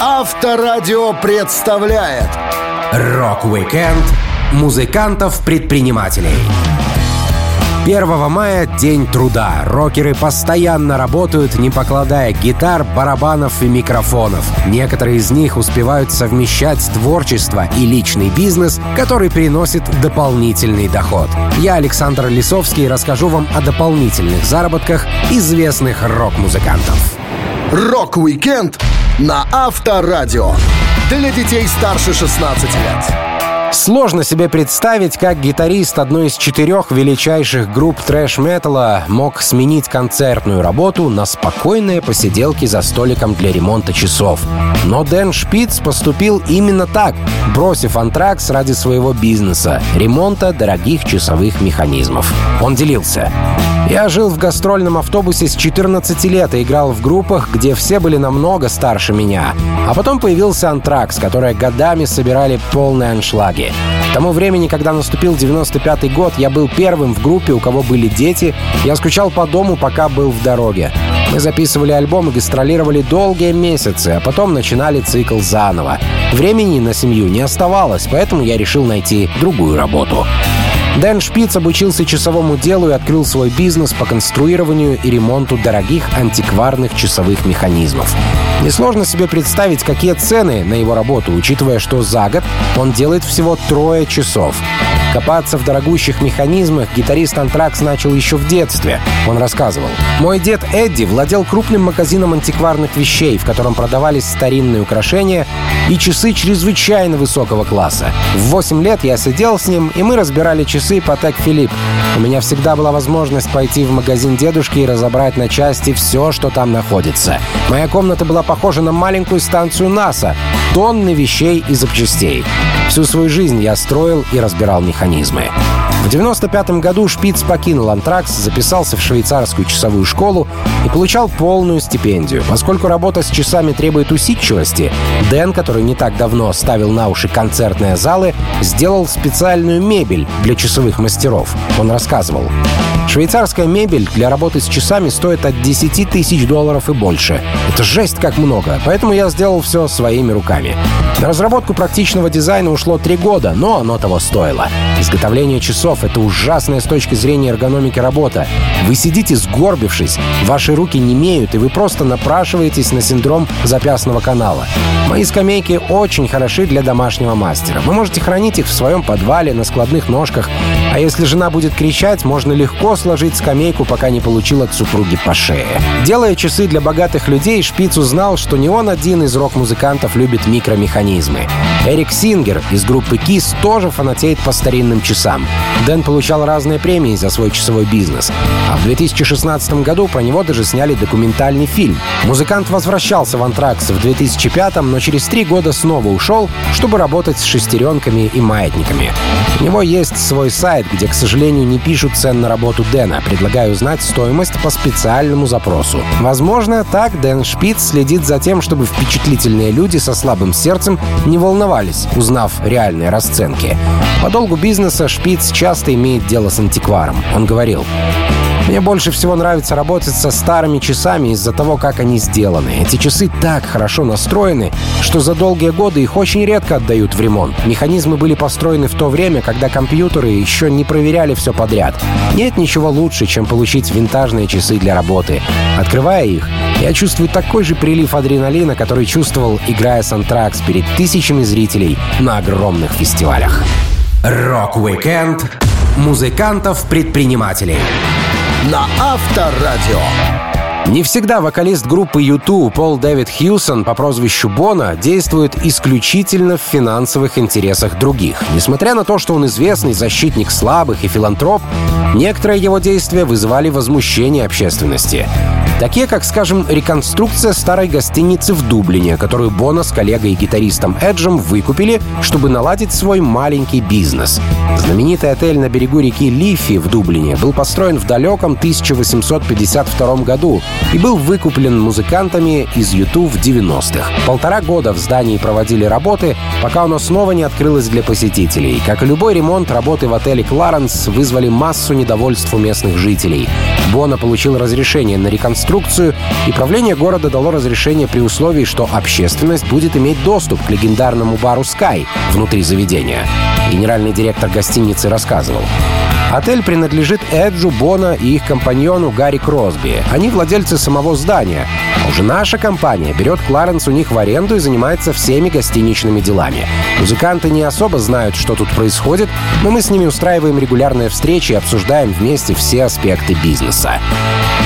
Авторадио представляет Рок-викенд музыкантов-предпринимателей. 1 мая — День труда. Рокеры постоянно работают, не покладая гитар, барабанов и микрофонов. Некоторые из них успевают совмещать творчество и личный бизнес, который приносит дополнительный доход. Я, Александр Лисовский, расскажу вам о дополнительных заработках известных рок-музыкантов. Рок-викенд на Авторадио. Для детей старше 16 лет. Сложно себе представить, как гитарист одной из четырех величайших групп трэш-металла мог сменить концертную работу на спокойные посиделки за столиком для ремонта часов. Но Дэн Шпиц поступил именно так, бросив Anthrax ради своего бизнеса — ремонта дорогих часовых механизмов. Он делился. Я жил в гастрольном автобусе с 14 лет и играл в группах, где все были намного старше меня. А потом появился антракс, которые годами собирали полные аншлаги. К тому времени, когда наступил 95-й год, я был первым в группе, у кого были дети. Я скучал по дому, пока был в дороге. Мы записывали альбом и гастролировали долгие месяцы, а потом начинали цикл заново. Времени на семью не оставалось, поэтому я решил найти другую работу. Дэн Шпиц обучился часовому делу и открыл свой бизнес по конструированию и ремонту дорогих антикварных часовых механизмов. Несложно себе представить, какие цены на его работу, учитывая, что за год он делает всего трое часов. Копаться в дорогущих механизмах гитарист Антракс начал еще в детстве. Он рассказывал. «Мой дед Эдди владел крупным магазином антикварных вещей, в котором продавались старинные украшения и часы чрезвычайно высокого класса. В 8 лет я сидел с ним, и мы разбирали часы Патек Филипп. У меня всегда была возможность пойти в магазин дедушки и разобрать на части все, что там находится. Моя комната была похожа на маленькую станцию НАСА. Тонны вещей и запчастей. Всю свою жизнь я строил и разбирал механизмы. В 95 году Шпиц покинул Антракс, записался в швейцарскую часовую школу и получал полную стипендию. Поскольку работа с часами требует усидчивости, Дэн, который не так давно ставил на уши концертные залы, сделал специальную мебель для часовых мастеров. Он рассказывал. Швейцарская мебель для работы с часами стоит от 10 тысяч долларов и больше. Это жесть как много, поэтому я сделал все своими руками. На разработку практичного дизайна ушло три года, но оно того стоило. Изготовление часов — это ужасная с точки зрения эргономики работа. Вы сидите сгорбившись, ваши руки не имеют, и вы просто напрашиваетесь на синдром запястного канала. Мои скамейки очень хороши для домашнего мастера. Вы можете хранить их в своем подвале, на складных ножках. А если жена будет кричать, можно легко сложить скамейку, пока не получил от супруги по шее. Делая часы для богатых людей, Шпиц узнал, что не он один из рок-музыкантов любит микромеханизмы. Эрик Сингер из группы Kiss тоже фанатеет по старинным часам. Дэн получал разные премии за свой часовой бизнес. А в 2016 году про него даже сняли документальный фильм. Музыкант возвращался в Антракс в 2005 но через три года снова ушел, чтобы работать с шестеренками и маятниками. У него есть свой сайт, где, к сожалению, не пишут цен на работу Дэна. Предлагаю узнать стоимость по специальному запросу. Возможно, так Дэн Шпиц следит за тем, чтобы впечатлительные люди со слабым сердцем не волновались, узнав реальные расценки. По долгу бизнеса Шпиц часто имеет дело с антикваром. Он говорил, мне больше всего нравится работать со старыми часами из-за того, как они сделаны. Эти часы так хорошо настроены, что за долгие годы их очень редко отдают в ремонт. Механизмы были построены в то время, когда компьютеры еще не проверяли все подряд. Нет ничего лучше, чем получить винтажные часы для работы. Открывая их, я чувствую такой же прилив адреналина, который чувствовал, играя с Антракс перед тысячами зрителей на огромных фестивалях. Рок-викенд музыкантов-предпринимателей на Авторадио. Не всегда вокалист группы U2 Пол Дэвид Хьюсон по прозвищу Боно действует исключительно в финансовых интересах других. Несмотря на то, что он известный защитник слабых и филантроп, некоторые его действия вызывали возмущение общественности. Такие, как, скажем, реконструкция старой гостиницы в Дублине, которую Боно с коллегой и гитаристом Эджем выкупили, чтобы наладить свой маленький бизнес. Знаменитый отель на берегу реки Лифи в Дублине был построен в далеком 1852 году и был выкуплен музыкантами из Юту в 90-х. Полтора года в здании проводили работы, пока оно снова не открылось для посетителей. Как и любой ремонт, работы в отеле «Кларенс» вызвали массу недовольств у местных жителей. Бона получил разрешение на реконструкцию реконструкцию, и правление города дало разрешение при условии, что общественность будет иметь доступ к легендарному бару Sky внутри заведения. Генеральный директор гостиницы рассказывал. Отель принадлежит Эджу, Бона и их компаньону Гарри Кросби. Они владельцы самого здания. Уже наша компания берет Кларенс у них в аренду и занимается всеми гостиничными делами. Музыканты не особо знают, что тут происходит, но мы с ними устраиваем регулярные встречи и обсуждаем вместе все аспекты бизнеса.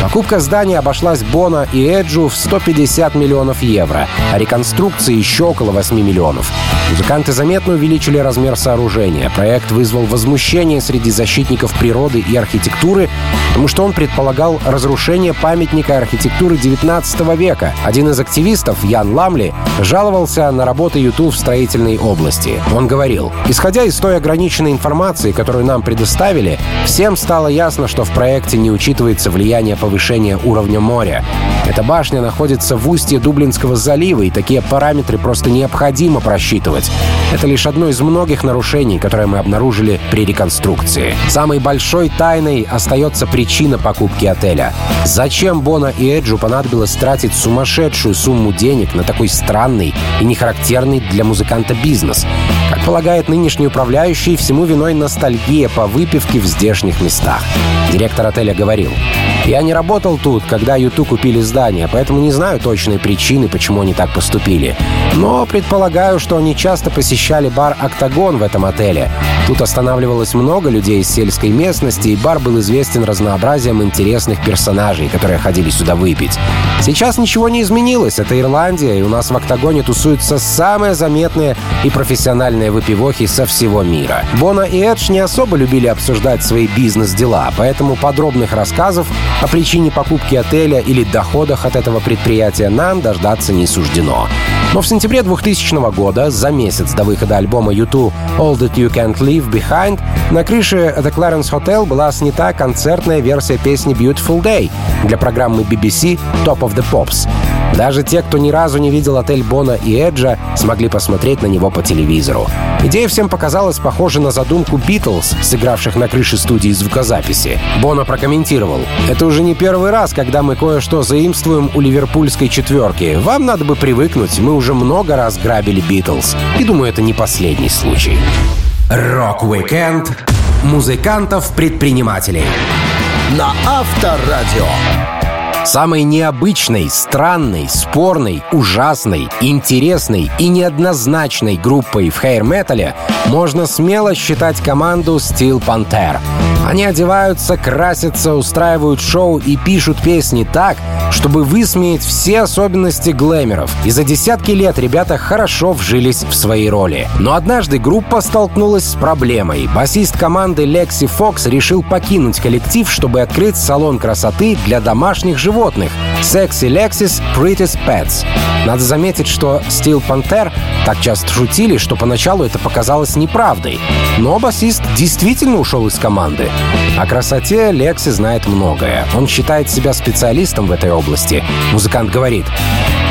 Покупка здания обошлась Бона и Эджу в 150 миллионов евро, а реконструкция еще около 8 миллионов. Музыканты заметно увеличили размер сооружения. Проект вызвал возмущение среди защитников природы и архитектуры, потому что он предполагал разрушение памятника архитектуры 19 века. Один из активистов, Ян Ламли, жаловался на работы YouTube в строительной области. Он говорил, исходя из той ограниченной информации, которую нам предоставили, всем стало ясно, что в проекте не учитывается влияние повышения уровня моря. Эта башня находится в устье Дублинского залива, и такие параметры просто необходимо просчитывать. Это лишь одно из многих нарушений, которые мы обнаружили при реконструкции. Самой большой тайной остается причина покупки отеля. Зачем Бона и Эджу понадобилось тратить сумасшедшую сумму денег на такой странный и нехарактерный для музыканта бизнес? Как полагает нынешний управляющий, всему виной ностальгия по выпивке в здешних местах. Директор отеля говорил, «Я не работал тут, когда Юту купили здание, поэтому не знаю точной причины, почему они так поступили. Но предполагаю, что они часто посещали бар «Октагон» в этом отеле. Тут останавливалось много людей из сельской местности, и бар был известен разнообразием интересных персонажей, которые ходили сюда выпить. Сейчас ничего не изменилось, это Ирландия, и у нас в «Октагоне» тусуются самые заметные и профессиональные выпивохи со всего мира. Бона и Эдж не особо любили обсуждать свои бизнес-дела, поэтому подробных рассказов о причине покупки отеля или доходах от этого предприятия нам дождаться не суждено. Но в сентябре 2000 года, за месяц до выхода альбома YouTube All That You Can't Leave Behind, на крыше The Clarence Hotel была снята концертная версия песни Beautiful Day для программы BBC Top of the Pops. Даже те, кто ни разу не видел отель Бона и Эджа, смогли посмотреть на него по телевизору. Идея всем показалась похожа на задумку Битлз, сыгравших на крыше студии звукозаписи. Бона прокомментировал. «Это уже не первый раз, когда мы кое-что заимствуем у ливерпульской четверки. Вам надо бы привыкнуть, мы уже много раз грабили Битлз. И думаю, это не последний случай». Рок-викенд музыкантов-предпринимателей на Авторадио. Самой необычной, странной, спорной, ужасной, интересной и неоднозначной группой в хейр-метале можно смело считать команду Steel Panther. Они одеваются, красятся, устраивают шоу и пишут песни так, чтобы высмеять все особенности глэмеров. И за десятки лет ребята хорошо вжились в свои роли. Но однажды группа столкнулась с проблемой. Басист команды Лекси Фокс решил покинуть коллектив, чтобы открыть салон красоты для домашних животных Sexy Lexis Pretty Pets. Надо заметить, что Steel Panther так часто шутили, что поначалу это показалось неправдой. Но басист действительно ушел из команды. О красоте Лекси знает многое. Он считает себя специалистом в этой области. Музыкант говорит,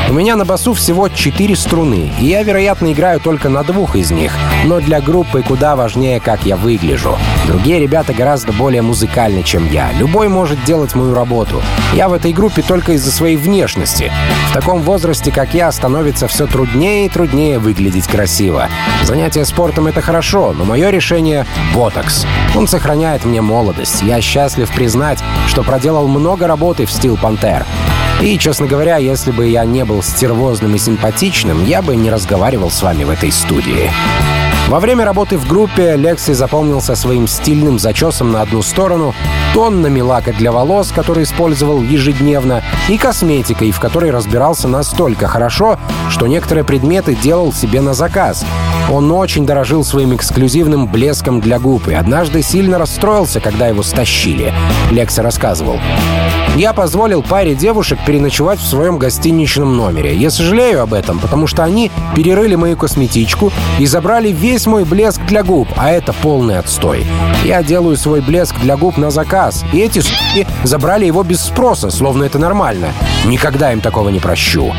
у меня на басу всего четыре струны, и я, вероятно, играю только на двух из них. Но для группы куда важнее, как я выгляжу. Другие ребята гораздо более музыкальны, чем я. Любой может делать мою работу. Я в этой группе только из-за своей внешности. В таком возрасте, как я, становится все труднее и труднее выглядеть красиво. Занятие спортом — это хорошо, но мое решение — ботокс. Он сохраняет мне молодость. Я счастлив признать, что проделал много работы в стил Пантер. И, честно говоря, если бы я не был стервозным и симпатичным, я бы не разговаривал с вами в этой студии. Во время работы в группе Лекси запомнился своим стильным зачесом на одну сторону, тоннами лака для волос, который использовал ежедневно, и косметикой, в которой разбирался настолько хорошо, что некоторые предметы делал себе на заказ. Он очень дорожил своим эксклюзивным блеском для губ и однажды сильно расстроился, когда его стащили. Лекси рассказывал. Я позволил паре девушек переночевать в своем гостиничном номере. Я сожалею об этом, потому что они перерыли мою косметичку и забрали весь мой блеск для губ, а это полный отстой. Я делаю свой блеск для губ на заказ, и эти суки забрали его без спроса, словно это нормально. Никогда им такого не прощу.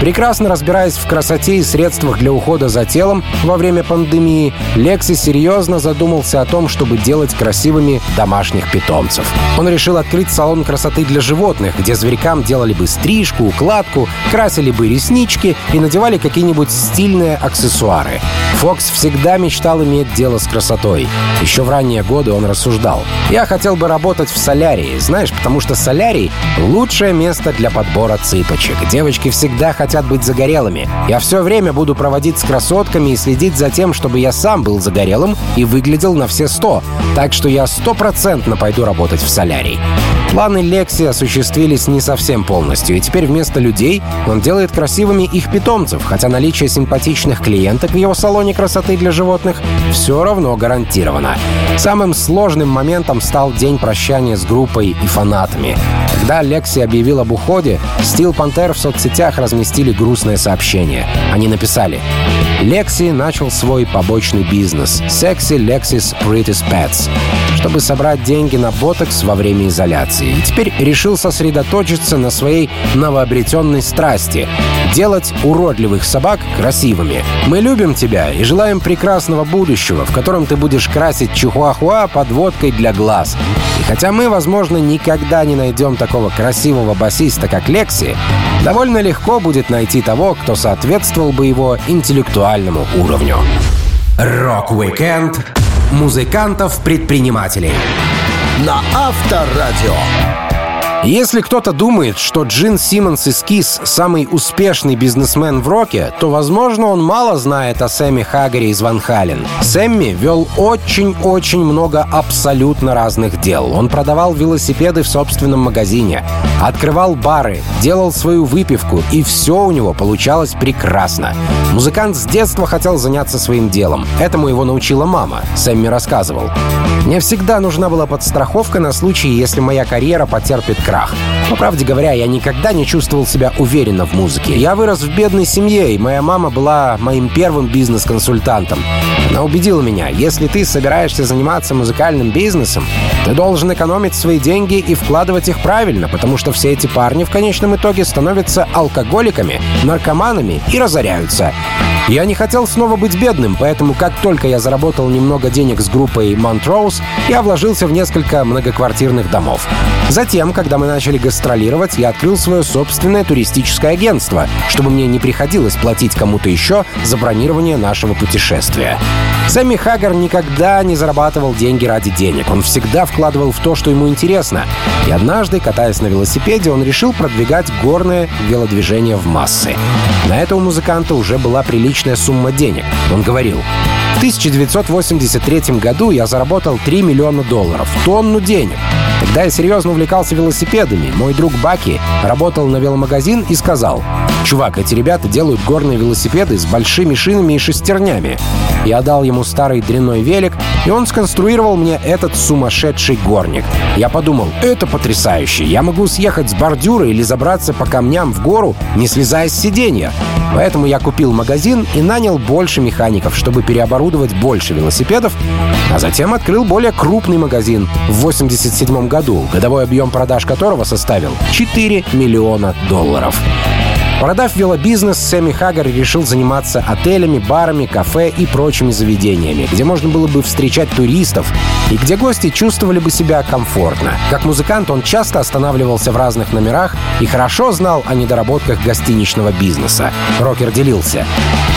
Прекрасно разбираясь в красоте и средствах для ухода за телом во время пандемии, Лекси серьезно задумался о том, чтобы делать красивыми домашних питомцев. Он решил открыть салон красоты для животных, где зверькам делали бы стрижку, укладку, красили бы реснички и надевали какие-нибудь стильные аксессуары. Фокс всегда мечтал иметь дело с красотой. Еще в ранние годы он рассуждал. «Я хотел бы работать в солярии, знаешь, потому что солярий — лучшее место для подбора цыпочек. Девочки всегда хотят быть загорелыми. Я все время буду проводить с красотками и следить за тем, чтобы я сам был загорелым и выглядел на все сто. Так что я стопроцентно пойду работать в солярий». Планы Лекси осуществились не совсем полностью, и теперь вместо людей он делает красивыми их питомцев, хотя наличие симпатичных клиенток в его салоне красоты для животных все равно гарантировано. Самым сложным моментом стал день прощания с группой и фанатами. Когда Лекси объявил об уходе, Steel Panther в соцсетях разместили грустное сообщение. Они написали «Лекси начал свой побочный бизнес Sexy Lexis Pretty Pets, чтобы собрать деньги на ботокс во время изоляции. И теперь решил сосредоточиться на своей новообретенной страсти — делать уродливых собак красивыми. Мы любим тебя и желаем прекрасного будущего, в котором ты будешь красить чихуахуа подводкой для глаз. И хотя мы, возможно, никогда не найдем такого красивого басиста, как Лекси, довольно легко будет найти того, кто соответствовал бы его интеллектуальному уровню. Рок-викенд музыкантов-предпринимателей на Авторадио. Если кто-то думает, что Джин Симмонс из KISS самый успешный бизнесмен в роке, то, возможно, он мало знает о Сэмми Хаггаре из Van Halen. Сэмми вел очень-очень много абсолютно разных дел. Он продавал велосипеды в собственном магазине, открывал бары, делал свою выпивку, и все у него получалось прекрасно. Музыкант с детства хотел заняться своим делом. Этому его научила мама, Сэмми рассказывал. «Мне всегда нужна была подстраховка на случай, если моя карьера потерпит крах. По правде говоря, я никогда не чувствовал себя уверенно в музыке. Я вырос в бедной семье, и моя мама была моим первым бизнес-консультантом. Она убедила меня, если ты собираешься заниматься музыкальным бизнесом, ты должен экономить свои деньги и вкладывать их правильно, потому что все эти парни в конечном итоге становятся алкоголиками, наркоманами и разоряются. Я не хотел снова быть бедным, поэтому как только я заработал немного денег с группой Montrose, я вложился в несколько многоквартирных домов. Затем, когда мы начали гастролировать, я открыл свое собственное туристическое агентство, чтобы мне не приходилось платить кому-то еще за бронирование нашего путешествия. Сэмми Хаггар никогда не зарабатывал деньги ради денег. Он всегда вкладывал в то, что ему интересно. И однажды, катаясь на велосипеде, он решил продвигать горное велодвижение в массы. На это у музыканта уже была приличная сумма денег. Он говорил, в 1983 году я заработал 3 миллиона долларов, тонну денег. Тогда я серьезно увлекался велосипедами. Мой друг Баки работал на веломагазин и сказал, «Чувак, эти ребята делают горные велосипеды с большими шинами и шестернями». Я дал ему старый дрянной велик, и он сконструировал мне этот сумасшедший горник. Я подумал, это потрясающе. Я могу съехать с бордюра или забраться по камням в гору, не слезая с сиденья. Поэтому я купил магазин и нанял больше механиков, чтобы переоборудовать больше велосипедов, а затем открыл более крупный магазин в 87 году, годовой объем продаж которого составил 4 миллиона долларов. Продав велобизнес, Сэмми Хаггар решил заниматься отелями, барами, кафе и прочими заведениями, где можно было бы встречать туристов и где гости чувствовали бы себя комфортно. Как музыкант он часто останавливался в разных номерах и хорошо знал о недоработках гостиничного бизнеса. Рокер делился.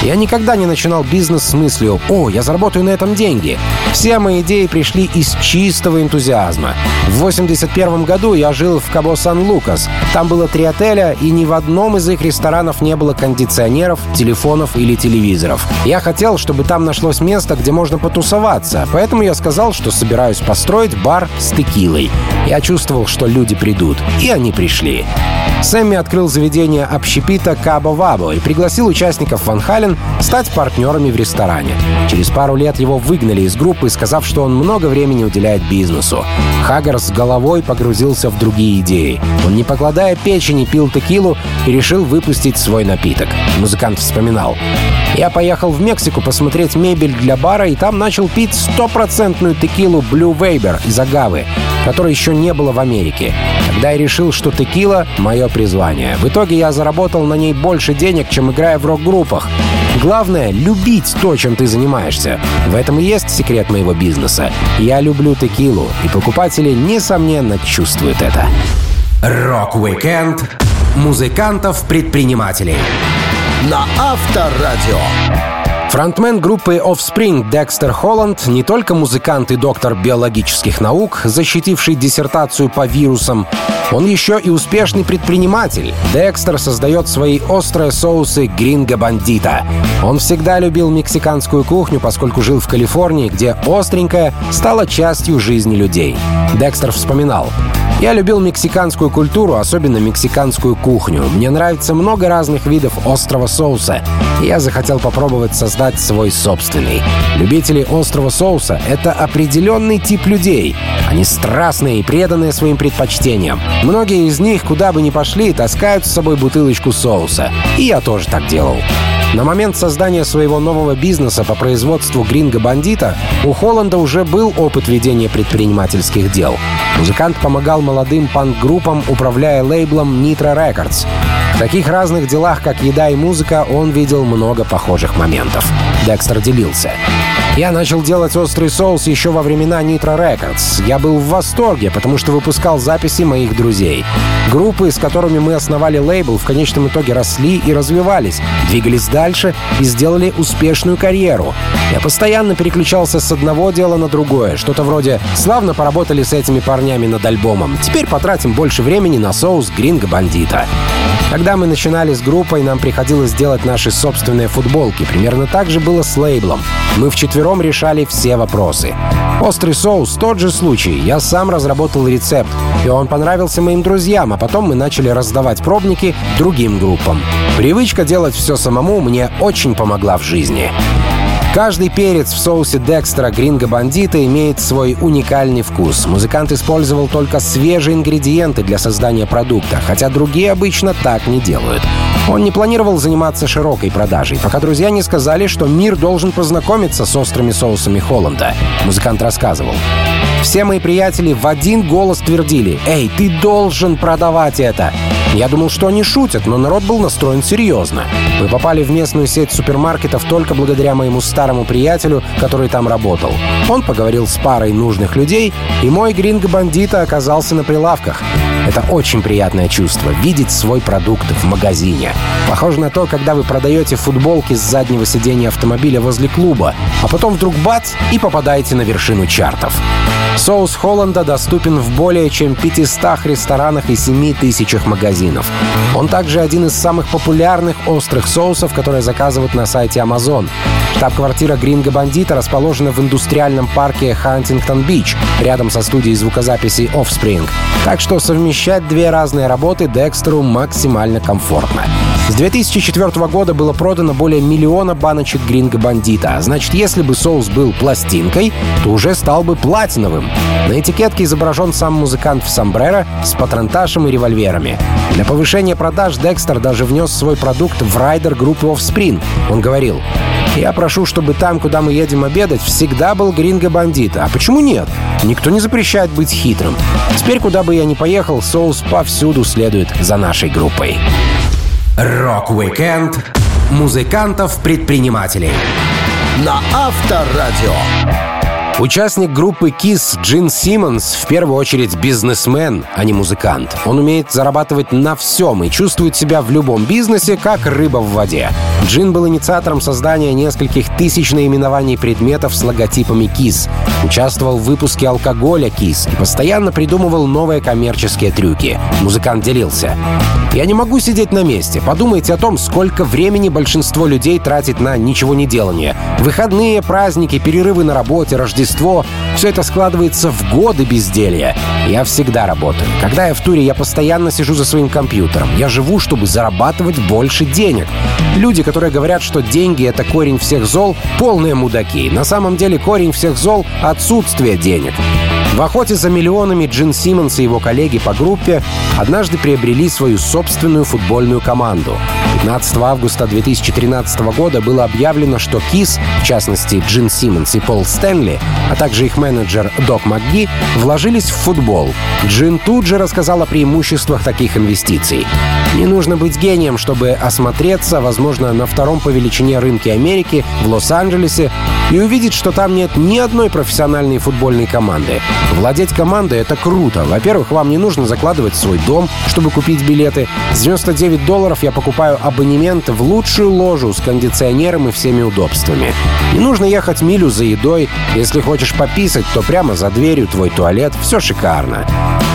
«Я никогда не начинал бизнес с мыслью «О, я заработаю на этом деньги». Все мои идеи пришли из чистого энтузиазма. В 81 году я жил в Кабо-Сан-Лукас. Там было три отеля, и ни в одном из их ресторанов не было кондиционеров, телефонов или телевизоров. Я хотел, чтобы там нашлось место, где можно потусоваться, поэтому я сказал, что собираюсь построить бар с текилой. Я чувствовал, что люди придут, и они пришли. Сэмми открыл заведение общепита Кабо Вабо и пригласил участников Ван Хален стать партнерами в ресторане. Через пару лет его выгнали из группы, сказав, что он много времени уделяет бизнесу. Хаггар с головой погрузился в другие идеи. Он, не покладая печени, пил текилу и решил выпустить свой напиток. Музыкант вспоминал. «Я поехал в Мексику посмотреть мебель для бара и там начал пить стопроцентную текилу текилу Blue Weber из Агавы, которой еще не было в Америке. Тогда я решил, что текила — мое призвание. В итоге я заработал на ней больше денег, чем играя в рок-группах. Главное — любить то, чем ты занимаешься. В этом и есть секрет моего бизнеса. Я люблю текилу, и покупатели, несомненно, чувствуют это. Рок-викенд музыкантов-предпринимателей на Авторадио. Фронтмен группы Offspring Декстер Холланд не только музыкант и доктор биологических наук, защитивший диссертацию по вирусам, он еще и успешный предприниматель. Декстер создает свои острые соусы гринго бандита. Он всегда любил мексиканскую кухню, поскольку жил в Калифорнии, где остренькое стало частью жизни людей. Декстер вспоминал. Я любил мексиканскую культуру, особенно мексиканскую кухню. Мне нравится много разных видов острого соуса. Я захотел попробовать создать свой собственный. Любители острого соуса — это определенный тип людей. Они страстные и преданные своим предпочтениям. Многие из них, куда бы ни пошли, таскают с собой бутылочку соуса. И я тоже так делал. На момент создания своего нового бизнеса по производству Гринго Бандита у Холланда уже был опыт ведения предпринимательских дел. Музыкант помогал молодым панк-группам, управляя лейблом Nitro Records. Таких разных делах, как еда и музыка, он видел много похожих моментов. Декстер делился. Я начал делать острый соус еще во времена Nitro Records. Я был в восторге, потому что выпускал записи моих друзей. Группы, с которыми мы основали лейбл, в конечном итоге росли и развивались, двигались дальше и сделали успешную карьеру. Я постоянно переключался с одного дела на другое. Что-то вроде «Славно поработали с этими парнями над альбомом. Теперь потратим больше времени на соус Гринго Бандита». Когда мы начинали с группой, нам приходилось делать наши собственные футболки. Примерно так же было с лейблом. Мы вчетвером решали все вопросы. Острый соус — тот же случай. Я сам разработал рецепт, и он понравился моим друзьям, а потом мы начали раздавать пробники другим группам. Привычка делать все самому мне очень помогла в жизни. Каждый перец в соусе Декстера Гринго Бандита имеет свой уникальный вкус. Музыкант использовал только свежие ингредиенты для создания продукта, хотя другие обычно так не делают. Он не планировал заниматься широкой продажей, пока друзья не сказали, что мир должен познакомиться с острыми соусами Холланда. Музыкант рассказывал. Все мои приятели в один голос твердили «Эй, ты должен продавать это!» Я думал, что они шутят, но народ был настроен серьезно. Мы попали в местную сеть супермаркетов только благодаря моему старому приятелю, который там работал. Он поговорил с парой нужных людей, и мой гринго бандита оказался на прилавках. Это очень приятное чувство — видеть свой продукт в магазине. Похоже на то, когда вы продаете футболки с заднего сидения автомобиля возле клуба, а потом вдруг бац и попадаете на вершину чартов. Соус Холланда доступен в более чем 500 ресторанах и 7 тысячах магазинов. Он также один из самых популярных острых соусов, которые заказывают на сайте Amazon. Штаб-квартира Gringo Bandito расположена в индустриальном парке Хантингтон-Бич, рядом со студией звукозаписи Offspring. Так что совмещать две разные работы Декстеру максимально комфортно. С 2004 года было продано более миллиона баночек Гринго Бандита, значит, если бы соус был пластинкой, то уже стал бы платиновым. На этикетке изображен сам музыкант в сомбреро с патронташем и револьверами. Для повышения продаж Декстер даже внес свой продукт в райдер группы Offspring. Он говорил, я прошу, чтобы там, куда мы едем обедать, всегда был Gringo Bandito. А почему нет? Никто не запрещает быть хитрым. Теперь, куда бы я ни поехал, соус повсюду следует за нашей группой. Рок-викенд музыкантов-предпринимателей на Авторадио. Участник группы KISS Джин Симмонс в первую очередь бизнесмен, а не музыкант. Он умеет зарабатывать на всем и чувствует себя в любом бизнесе, как рыба в воде. Джин был инициатором создания нескольких тысяч наименований предметов с логотипами KISS. Участвовал в выпуске алкоголя KISS и постоянно придумывал новые коммерческие трюки. Музыкант делился. «Я не могу сидеть на месте. Подумайте о том, сколько времени большинство людей тратит на ничего не делание. Выходные, праздники, перерывы на работе, Рождество. Все это складывается в годы безделья. Я всегда работаю. Когда я в туре, я постоянно сижу за своим компьютером. Я живу, чтобы зарабатывать больше денег. Люди, которые говорят, что деньги — это корень всех зол, полные мудаки. На самом деле корень всех зол — отсутствие денег. В охоте за миллионами Джин Симмонс и его коллеги по группе однажды приобрели свою собственную футбольную команду. 15 августа 2013 года было объявлено, что Кис, в частности Джин Симмонс и Пол Стэнли, а также их менеджер Док МакГи, вложились в футбол. Джин тут же рассказал о преимуществах таких инвестиций. Не нужно быть гением, чтобы осмотреться, возможно, на втором по величине рынке Америки, в Лос-Анджелесе, и увидеть, что там нет ни одной профессиональной футбольной команды. Владеть командой — это круто. Во-первых, вам не нужно закладывать свой дом, чтобы купить билеты. С 99 долларов я покупаю абонемент в лучшую ложу с кондиционером и всеми удобствами. Не нужно ехать милю за едой. Если хочешь пописать, то прямо за дверью твой туалет. Все шикарно.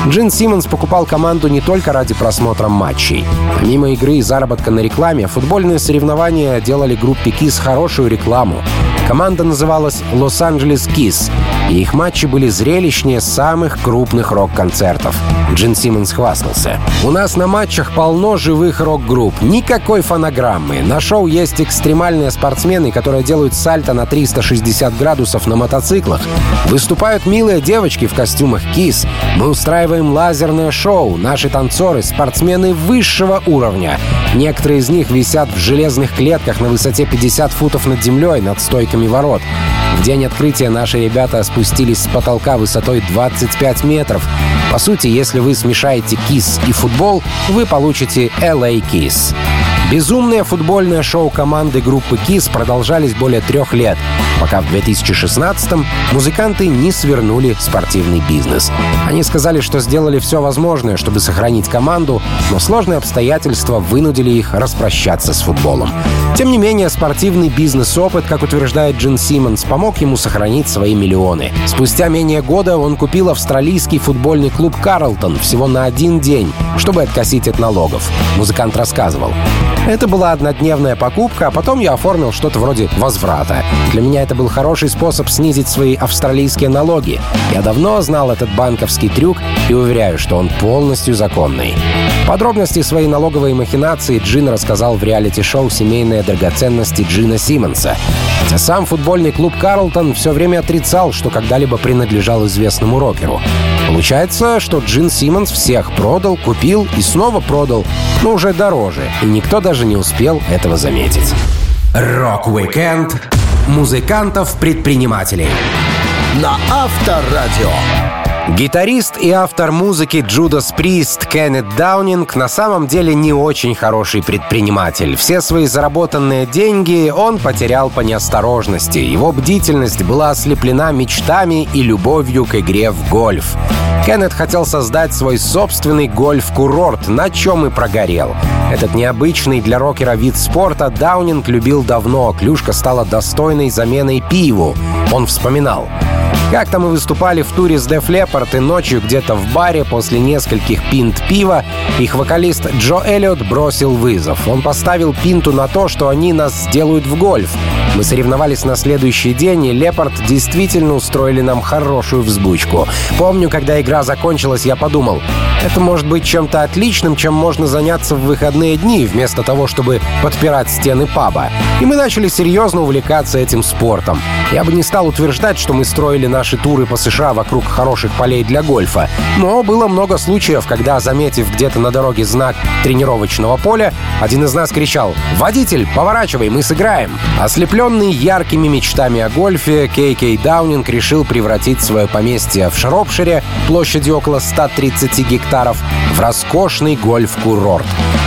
Джин Симмонс покупал команду не только ради просмотра матчей. Помимо игры и заработка на рекламе, футбольные соревнования делали группе KISS хорошую рекламу. Команда называлась «Лос-Анджелес KISS», и их матчи были зрелищнее самых крупных рок-концертов. Джин Симмонс хвастался. «У нас на матчах полно живых рок-групп. Никакой фонограммы. На шоу есть экстремальные спортсмены, которые делают сальто на 360 градусов на мотоциклах. Выступают милые девочки в костюмах КИС. Мы устраиваем лазерное шоу. Наши танцоры — спортсмены высшего уровня. Некоторые из них висят в железных клетках на высоте 50 футов над землей, над стойками ворот. В день открытия наши ребята спустились с потолка высотой 25 метров. По сути, если вы смешаете кис и футбол, вы получите LA Kiss. Безумное футбольное шоу команды группы KISS продолжались более трех лет, пока в 2016-м музыканты не свернули спортивный бизнес. Они сказали, что сделали все возможное, чтобы сохранить команду, но сложные обстоятельства вынудили их распрощаться с футболом. Тем не менее, спортивный бизнес-опыт, как утверждает Джин Симмонс, помог ему сохранить свои миллионы. Спустя менее года он купил австралийский футбольный клуб «Карлтон» всего на один день, чтобы откосить от налогов. Музыкант рассказывал. Это была однодневная покупка, а потом я оформил что-то вроде возврата. Для меня это был хороший способ снизить свои австралийские налоги. Я давно знал этот банковский трюк и уверяю, что он полностью законный. Подробности своей налоговой махинации Джин рассказал в реалити-шоу «Семейные драгоценности» Джина Симмонса. Хотя сам футбольный клуб «Карлтон» все время отрицал, что когда-либо принадлежал известному рокеру. Получается, что Джин Симмонс всех продал, купил и снова продал, но уже дороже, и никто даже не успел этого заметить. Рок-викенд музыкантов-предпринимателей на Авторадио. Гитарист и автор музыки Judas Priest Кеннет Даунинг на самом деле не очень хороший предприниматель. Все свои заработанные деньги он потерял по неосторожности. Его бдительность была ослеплена мечтами и любовью к игре в гольф. Кеннет хотел создать свой собственный гольф-курорт, на чем и прогорел. Этот необычный для рокера вид спорта Даунинг любил давно. Клюшка стала достойной заменой пиву. Он вспоминал. Как-то мы выступали в туре с Def Leppard, и ночью где-то в баре после нескольких пинт пива их вокалист Джо Эллиот бросил вызов. Он поставил пинту на то, что они нас сделают в гольф. Мы соревновались на следующий день, и Лепард действительно устроили нам хорошую взбучку. Помню, когда игра закончилась, я подумал, это может быть чем-то отличным, чем можно заняться в выходные дни, вместо того, чтобы подпирать стены паба. И мы начали серьезно увлекаться этим спортом. Я бы не стал утверждать, что мы строили наши туры по США вокруг хороших полей для гольфа, но было много случаев, когда, заметив где-то на дороге знак тренировочного поля, один из нас кричал «Водитель, поворачивай, мы сыграем!». Ослепленный яркими мечтами о гольфе, Кей Кей Даунинг решил превратить свое поместье в Шропшире площадью около 130 гектаров в роскошный гольф-курорт.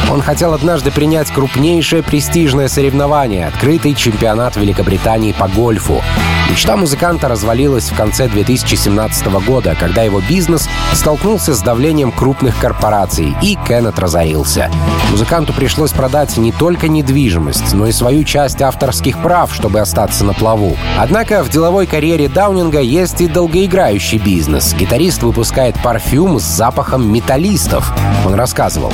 Он хотел однажды принять крупнейшее престижное соревнование — открытый чемпионат Великобритании по гольфу. Мечта музыканта развалилась в конце 2017 года, когда его бизнес столкнулся с давлением крупных корпораций, и Кеннет разорился. Музыканту пришлось продать не только недвижимость, но и свою часть авторских прав, чтобы остаться на плаву. Однако в деловой карьере Даунинга есть и долгоиграющий бизнес. Гитарист выпускает парфюм с запахом металлистов. Он рассказывал.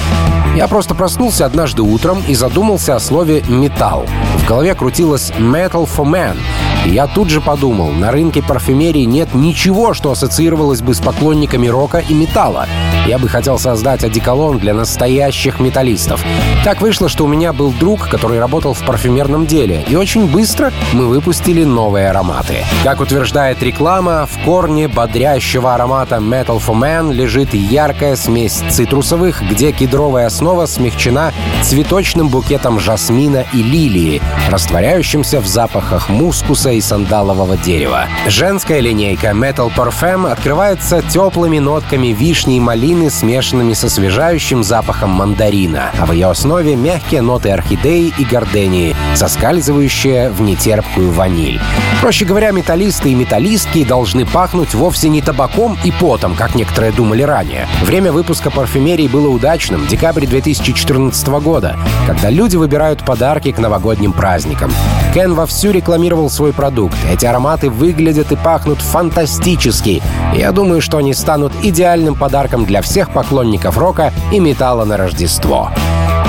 «Я просто проснулся однажды утром и задумался о слове «металл». В голове крутилось «metal for man», я тут же подумал, на рынке парфюмерии нет ничего, что ассоциировалось бы с поклонниками рока и металла. Я бы хотел создать одеколон для настоящих металлистов. Так вышло, что у меня был друг, который работал в парфюмерном деле, и очень быстро мы выпустили новые ароматы. Как утверждает реклама, в корне бодрящего аромата Metal for Man лежит яркая смесь цитрусовых, где кедровая основа смягчена цветочным букетом жасмина и лилии, растворяющимся в запахах мускуса и сандалового дерева. Женская линейка Metal Parfum открывается теплыми нотками вишни и малины, смешанными с освежающим запахом мандарина, а в ее основе мягкие ноты орхидеи и гордении, соскальзывающие в нетерпкую ваниль. Проще говоря, металлисты и металлистки должны пахнуть вовсе не табаком и потом, как некоторые думали ранее. Время выпуска парфюмерии было удачным — декабрь 2014 года, когда люди выбирают подарки к новогодним праздникам. Кен вовсю рекламировал свой продукт. Эти ароматы выглядят и пахнут фантастически. Я думаю, что они станут идеальным подарком для всех поклонников рока и металла на Рождество.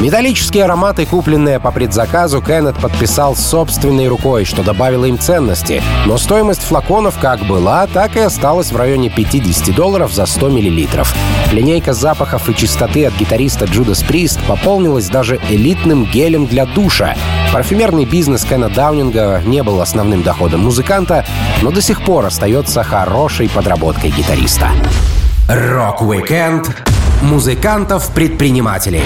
Металлические ароматы, купленные по предзаказу, Кеннет подписал собственной рукой, что добавило им ценности. Но стоимость флаконов как была, так и осталась в районе 50 долларов за 100 миллилитров. Линейка запахов и чистоты от гитариста Judas Priest пополнилась даже элитным гелем для душа. Парфюмерный бизнес Кена Даунинга не был основным доходом музыканта, но до сих пор остается хорошей подработкой гитариста. Рок-викенд музыкантов-предпринимателей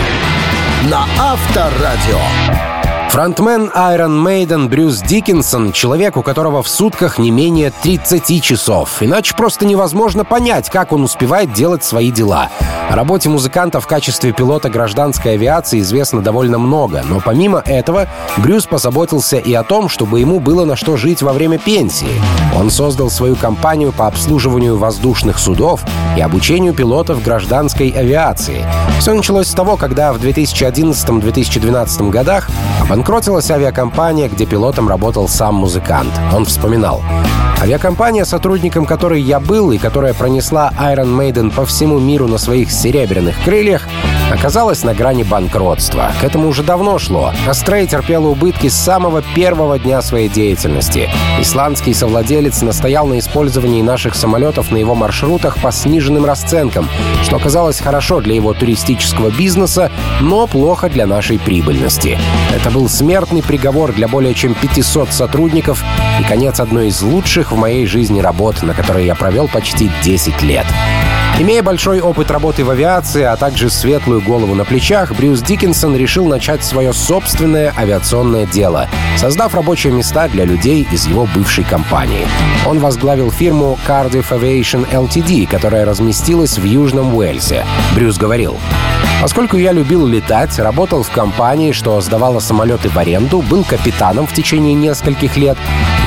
на Авторадио. Фронтмен Iron Maiden Брюс Диккенсон — человек, у которого в сутках не менее 30 часов. Иначе просто невозможно понять, как он успевает делать свои дела. О работе музыканта в качестве пилота гражданской авиации известно довольно много, но помимо этого Брюс позаботился и о том, чтобы ему было на что жить во время пенсии. Он создал свою компанию по обслуживанию воздушных судов и обучению пилотов гражданской авиации. Все началось с того, когда в 2011-2012 годах Банкротилась авиакомпания, где пилотом работал сам музыкант. Он вспоминал. Авиакомпания, сотрудником которой я был и которая пронесла Iron Maiden по всему миру на своих серебряных крыльях, оказалась на грани банкротства. К этому уже давно шло. Астрей терпела убытки с самого первого дня своей деятельности. Исландский совладелец настоял на использовании наших самолетов на его маршрутах по сниженным расценкам, что оказалось хорошо для его туристического бизнеса, но плохо для нашей прибыльности. Это был смертный приговор для более чем 500 сотрудников и конец одной из лучших в моей жизни работ, на которой я провел почти 10 лет. Имея большой опыт работы в авиации, а также светлую голову на плечах, Брюс Диккенсон решил начать свое собственное авиационное дело, создав рабочие места для людей из его бывшей компании. Он возглавил фирму Cardiff Aviation Ltd, которая разместилась в Южном Уэльсе. Брюс говорил, Поскольку я любил летать, работал в компании, что сдавала самолеты в аренду, был капитаном в течение нескольких лет,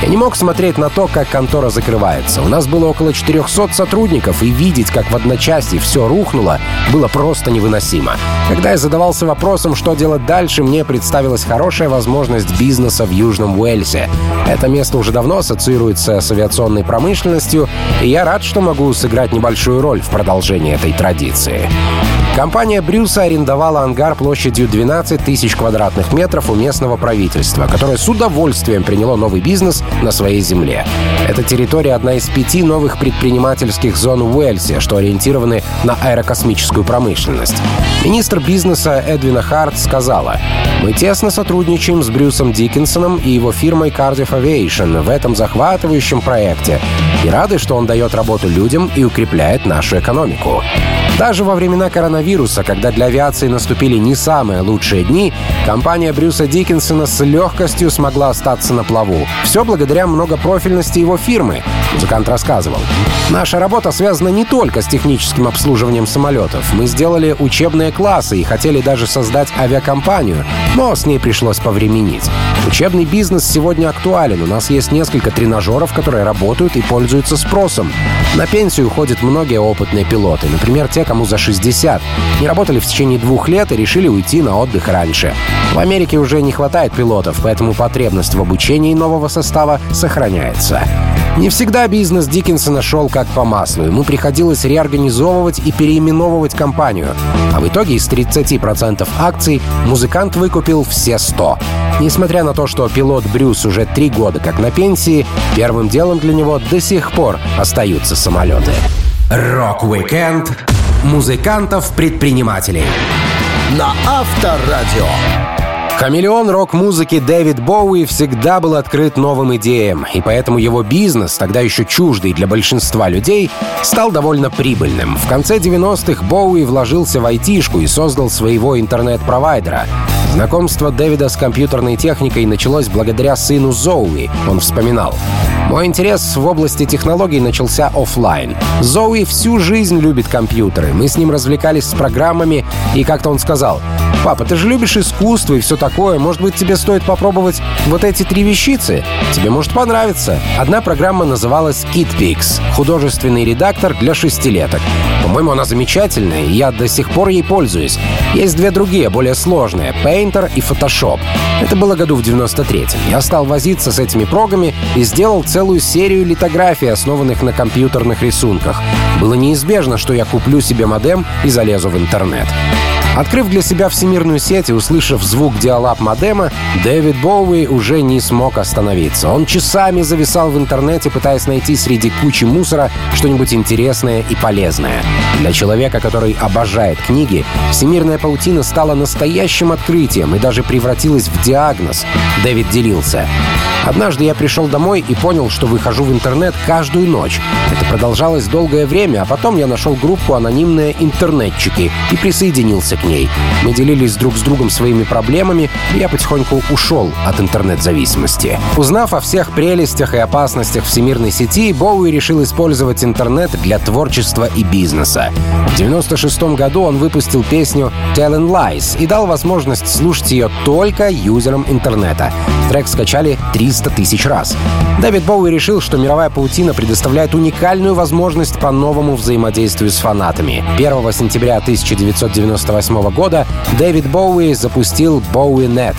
я не мог смотреть на то, как контора закрывается. У нас было около 400 сотрудников, и видеть, как в одночасье все рухнуло, было просто невыносимо. Когда я задавался вопросом, что делать дальше, мне представилась хорошая возможность бизнеса в Южном Уэльсе. Это место уже давно ассоциируется с авиационной промышленностью, и я рад, что могу сыграть небольшую роль в продолжении этой традиции. Компания Брюса арендовала ангар площадью 12 тысяч квадратных метров у местного правительства, которое с удовольствием приняло новый бизнес на своей земле. Эта территория — одна из пяти новых предпринимательских зон в Уэльсе, что ориентированы на аэрокосмическую промышленность. Министр бизнеса Эдвина Харт сказала, «Мы тесно сотрудничаем с Брюсом Диккенсоном и его фирмой Cardiff Aviation в этом захватывающем проекте и рады, что он дает работу людям и укрепляет нашу экономику». Даже во времена коронавируса, когда для авиации наступили не самые лучшие дни, компания Брюса Диккенсона с легкостью смогла остаться на плаву. Все благодаря многопрофильности его фирмы, музыкант рассказывал. Наша работа связана не только с техническим обслуживанием самолетов. Мы сделали учебные классы и хотели даже создать авиакомпанию, но с ней пришлось повременить. Учебный бизнес сегодня актуален. У нас есть несколько тренажеров, которые работают и пользуются спросом. На пенсию уходят многие опытные пилоты, например, те, кому за 60. Не работали в течение двух лет и решили уйти на отдых раньше. В Америке уже не хватает пилотов, поэтому потребность в обучении нового состава сохраняется. Не всегда бизнес Диккенсона шел как по маслу. Ему приходилось реорганизовывать и переименовывать компанию. А в итоге из 30% акций музыкант выкупил все 100. Несмотря на то, что пилот Брюс уже три года как на пенсии, первым делом для него до сих пор остаются самолеты. Рок-викенд музыкантов-предпринимателей. На Авторадио. Хамелеон рок-музыки Дэвид Боуи всегда был открыт новым идеям, и поэтому его бизнес, тогда еще чуждый для большинства людей, стал довольно прибыльным. В конце 90-х Боуи вложился в айтишку и создал своего интернет-провайдера. Знакомство Дэвида с компьютерной техникой началось благодаря сыну Зоуи, он вспоминал. Мой интерес в области технологий начался офлайн. Зоуи всю жизнь любит компьютеры. Мы с ним развлекались с программами, и как-то он сказал, «Папа, ты же любишь искусство и все такое. Может быть, тебе стоит попробовать вот эти три вещицы? Тебе может понравиться». Одна программа называлась KidPix — художественный редактор для шестилеток. По-моему, она замечательная, и я до сих пор ей пользуюсь. Есть две другие, более сложные — Painter и Photoshop. Это было году в 93-м. Я стал возиться с этими прогами и сделал целую серию литографий, основанных на компьютерных рисунках. Было неизбежно, что я куплю себе модем и залезу в интернет. Открыв для себя всемирную сеть и услышав звук диалаб модема, Дэвид Боуи уже не смог остановиться. Он часами зависал в интернете, пытаясь найти среди кучи мусора что-нибудь интересное и полезное. Для человека, который обожает книги, всемирная паутина стала настоящим открытием и даже превратилась в диагноз. Дэвид делился. Однажды я пришел домой и понял, что выхожу в интернет каждую ночь. Это продолжалось долгое время, а потом я нашел группу «Анонимные интернетчики» и присоединился к ней. Мы делились друг с другом своими проблемами, и я потихоньку ушел от интернет-зависимости. Узнав о всех прелестях и опасностях всемирной сети, Боуи решил использовать интернет для творчества и бизнеса. В 96 году он выпустил песню «Telling Lies» и дал возможность слушать ее только юзерам интернета. Трек скачали 300 тысяч раз. Дэвид Боуи решил, что мировая паутина предоставляет уникальную возможность по новому взаимодействию с фанатами. 1 сентября 1998 года Дэвид Боуи запустил BowieNet,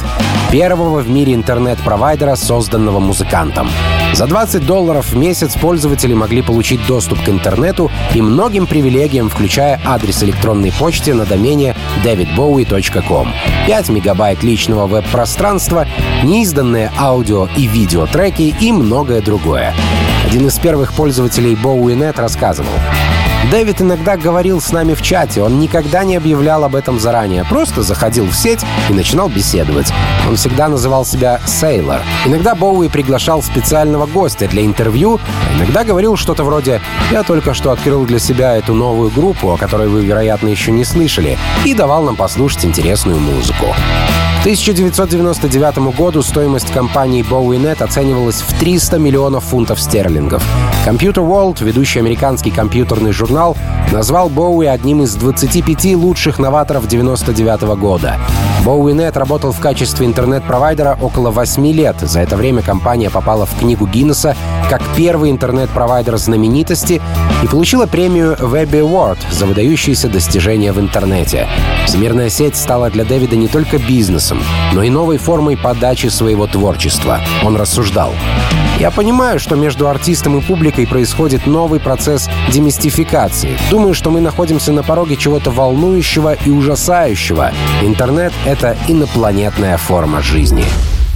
первого в мире интернет-провайдера, созданного музыкантом. За 20 долларов в месяц пользователи могли получить доступ к интернету и многим привилегиям, включая адрес электронной почты на домене davidbowie.com, 5 мегабайт личного веб-пространства, неизданные аудио и видеотреки и многое другое. Один из первых пользователей BowieNet рассказывал. Дэвид иногда говорил с нами в чате, он никогда не объявлял об этом заранее, просто заходил в сеть и начинал беседовать. Он всегда называл себя Сейлор. Иногда Боуи приглашал специального гостя для интервью, а иногда говорил что-то вроде «Я только что открыл для себя эту новую группу, о которой вы, вероятно, еще не слышали», и давал нам послушать интересную музыку. К 1999 году стоимость компании BowieNet оценивалась в 300 миллионов фунтов стерлингов. Computer World, ведущий американский компьютерный журнал, назвал Боуи одним из 25 лучших новаторов 99 года. BowieNet работал в качестве интернет-провайдера около 8 лет. За это время компания попала в книгу Гиннесса как первый интернет-провайдер знаменитости и получила премию Webby Award за выдающиеся достижения в интернете. Всемирная сеть стала для Дэвида не только бизнесом, но и новой формой подачи своего творчества. Он рассуждал. «Я понимаю, что между артистом и публикой происходит новый процесс демистификации. Думаю, что мы находимся на пороге чего-то волнующего и ужасающего. Интернет — это инопланетная форма жизни».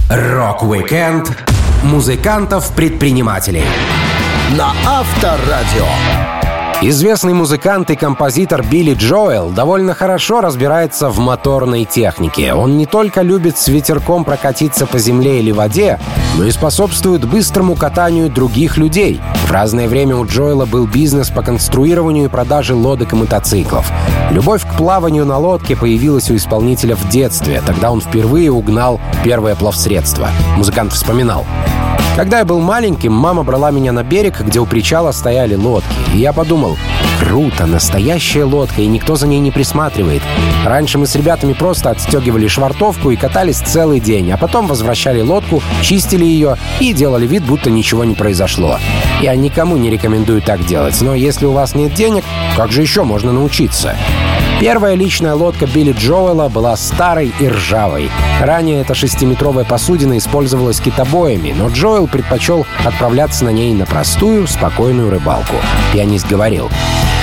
Рок-викенд музыкантов-предпринимателей. на Авторадио. Известный музыкант и композитор Билли Джоэл довольно хорошо разбирается в моторной технике. Он не только любит с ветерком прокатиться по земле или воде, но и способствует быстрому катанию других людей. В разное время у Джоэла был бизнес по конструированию и продаже лодок и мотоциклов. Любовь к плаванию на лодке появилась у исполнителя в детстве. Тогда он впервые угнал первое плавсредство. Музыкант вспоминал. Когда я был маленьким, мама брала меня на берег, где у причала стояли лодки. И я подумал, круто, настоящая лодка, и никто за ней не присматривает. Раньше мы с ребятами просто отстегивали швартовку и катались целый день, а потом возвращали лодку, чистили ее и делали вид, будто ничего не произошло. Я никому не рекомендую так делать, но если у вас нет денег, как же еще можно научиться? Первая личная лодка Билли Джоэла была старой и ржавой. Ранее эта шестиметровая посудина использовалась китобоями, но Джоэл предпочел отправляться на ней на простую, спокойную рыбалку. Пианист говорил,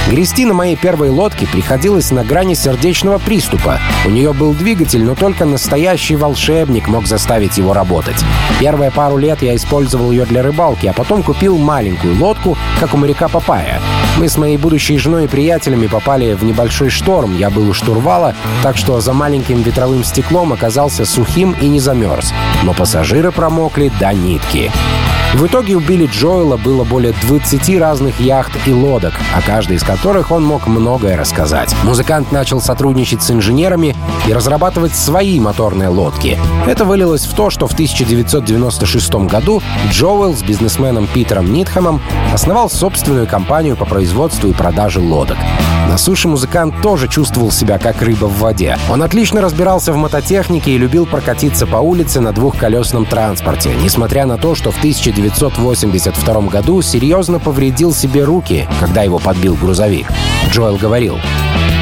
Грести на моей первой лодке приходилось на грани сердечного приступа. У нее был двигатель, но только настоящий волшебник мог заставить его работать. Первые пару лет я использовал ее для рыбалки, а потом купил маленькую лодку, как у моряка Папая. Мы с моей будущей женой и приятелями попали в небольшой шторм. Я был у штурвала, так что за маленьким ветровым стеклом оказался сухим и не замерз. Но пассажиры промокли до нитки. В итоге у Билли Джоэла было более 20 разных яхт и лодок, о каждой из которых он мог многое рассказать. Музыкант начал сотрудничать с инженерами и разрабатывать свои моторные лодки. Это вылилось в то, что в 1996 году Джоэл с бизнесменом Питером Нитхэмом основал собственную компанию по производству и продаже лодок. На суше музыкант тоже чувствовал себя как рыба в воде. Он отлично разбирался в мототехнике и любил прокатиться по улице на двухколесном транспорте, несмотря на то, что в 1982 году серьезно повредил себе руки, когда его подбил грузовик. Джоэл говорил,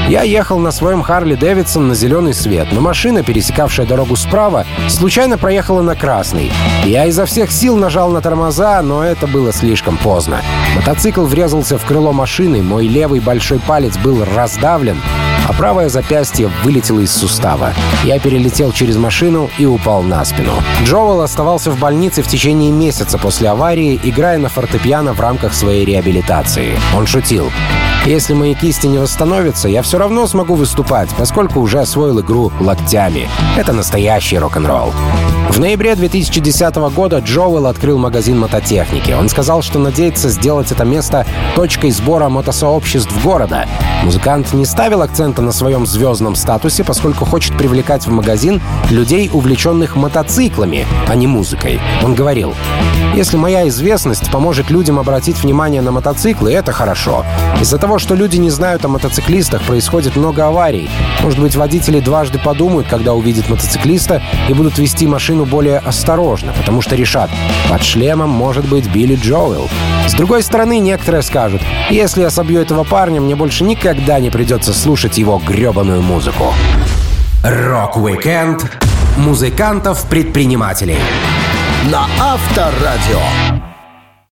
я ехал на своем Харли Дэвидсон на зеленый свет, но машина, пересекавшая дорогу справа, случайно проехала на красный. Я изо всех сил нажал на тормоза, но это было слишком поздно. Мотоцикл врезался в крыло машины, мой левый большой палец был раздавлен, а правое запястье вылетело из сустава. Я перелетел через машину и упал на спину. Джоэл оставался в больнице в течение месяца после аварии, играя на фортепиано в рамках своей реабилитации. Он шутил. Если мои кисти не восстановятся, я все равно смогу выступать, поскольку уже освоил игру локтями. Это настоящий рок-н-ролл. В ноябре 2010 года Джоуэлл открыл магазин мототехники. Он сказал, что надеется сделать это место точкой сбора мотосообществ города. Музыкант не ставил акцента на своем звездном статусе, поскольку хочет привлекать в магазин людей, увлеченных мотоциклами, а не музыкой. Он говорил, «Если моя известность поможет людям обратить внимание на мотоциклы, это хорошо. Из-за того, что люди не знают о мотоциклистах, происходит много аварий. Может быть, водители дважды подумают, когда увидят мотоциклиста, и будут вести машину более осторожно, потому что решат, под шлемом может быть Билли Джоэл. С другой стороны, некоторые скажут, если я собью этого парня, мне больше никогда не придется слушать его гребаную музыку. Рок-викенд Музыкантов-предпринимателей на Авторадио.